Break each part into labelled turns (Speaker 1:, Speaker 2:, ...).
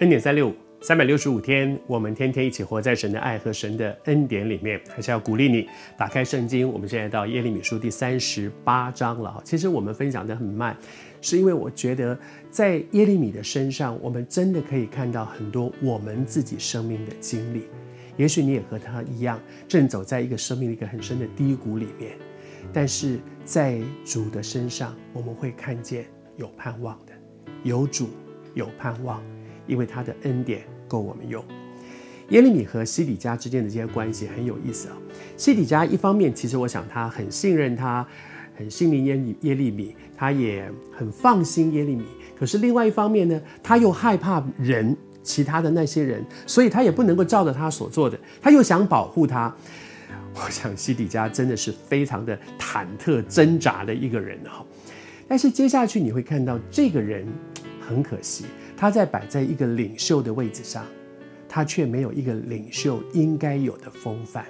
Speaker 1: 恩典三六五，三百六十五天，我们天天一起活在神的爱和神的恩典里面。还是要鼓励你打开圣经。我们现在到耶利米书第三十八章了。其实我们分享得很慢，是因为我觉得在耶利米的身上，我们真的可以看到很多我们自己生命的经历。也许你也和他一样，正走在一个生命的一个很深的低谷里面，但是在主的身上，我们会看见有盼望的，有主，有盼望，因为他的恩典够我们用。耶利米和西底家之间的这些关系很有意思啊。西底家一方面，其实我想他很信任他，很信任耶利耶利米，他也很放心耶利米。可是另外一方面呢，他又害怕人。其他的那些人，所以他也不能够照着他所做的，他又想保护他。我想西底家真的是非常的忐忑挣扎的一个人哈。但是接下去你会看到，这个人很可惜，他在摆在一个领袖的位置上，他却没有一个领袖应该有的风范。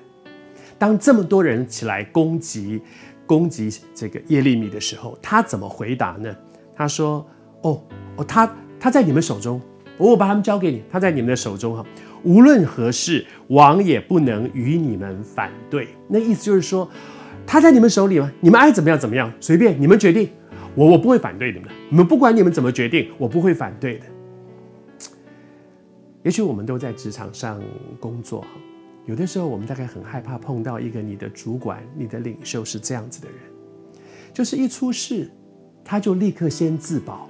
Speaker 1: 当这么多人起来攻击攻击这个耶利米的时候，他怎么回答呢？他说：“哦哦，他他在你们手中。”我把他们交给你，他在你们的手中哈。无论何事，王也不能与你们反对。那意思就是说，他在你们手里吗？你们爱怎么样怎么样，随便你们决定。我我不会反对你们的，你们不管你们怎么决定，我不会反对的。也许我们都在职场上工作，有的时候我们大概很害怕碰到一个你的主管、你的领袖是这样子的人，就是一出事，他就立刻先自保，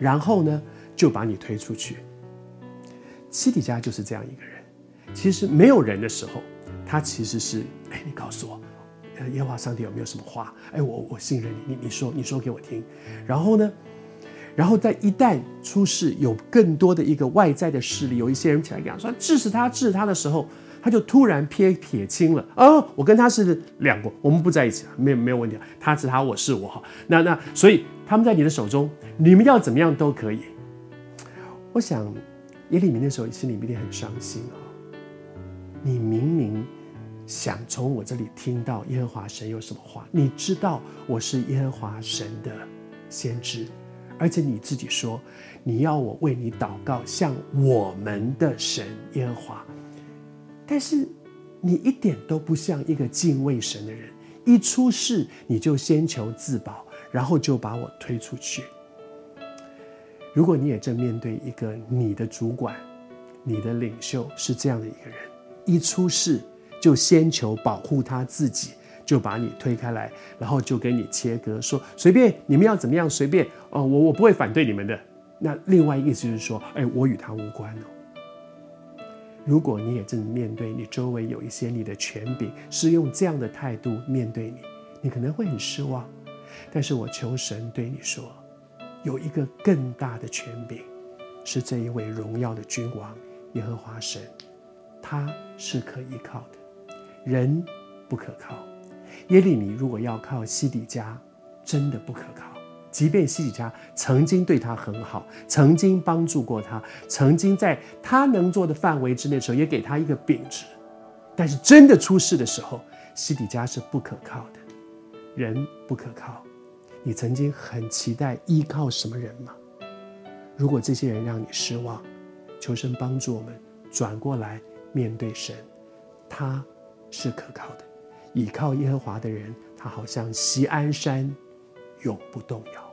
Speaker 1: 然后呢，就把你推出去。七底家就是这样一个人。其实没有人的时候，他其实是哎，你告诉我，呃，耶和华上帝有没有什么话？哎，我我信任你，你你说你说给我听。然后呢，然后在一旦出事，有更多的一个外在的势力，有一些人起来讲说支持他支持他的时候，他就突然撇撇清了。哦，我跟他是两国，我们不在一起，没有没有问题。他是他，我是我。那那所以他们在你的手中，你们要怎么样都可以。我想，耶利米那时候心里一定很伤心啊！你明明想从我这里听到耶和华神有什么话，你知道我是耶和华神的先知，而且你自己说你要我为你祷告，向我们的神耶和华，但是你一点都不像一个敬畏神的人，一出事你就先求自保，然后就把我推出去。如果你也正面对一个你的主管、你的领袖是这样的一个人，一出事就先求保护他自己，就把你推开来，然后就跟你切割，说随便你们要怎么样，随便哦，我我不会反对你们的。那另外意思就是说，哎，我与他无关哦。如果你也正面对你周围有一些你的权柄是用这样的态度面对你，你可能会很失望。但是我求神对你说。有一个更大的权柄，是这一位荣耀的君王耶和华神，他是可依靠的，人不可靠。耶利米如果要靠西底家，真的不可靠。即便西底家曾经对他很好，曾经帮助过他，曾经在他能做的范围之内的时候，也给他一个秉职，但是真的出事的时候，西底家是不可靠的，人不可靠。你曾经很期待依靠什么人吗？如果这些人让你失望，求神帮助我们转过来面对神，他是可靠的。倚靠耶和华的人，他好像锡安山，永不动摇。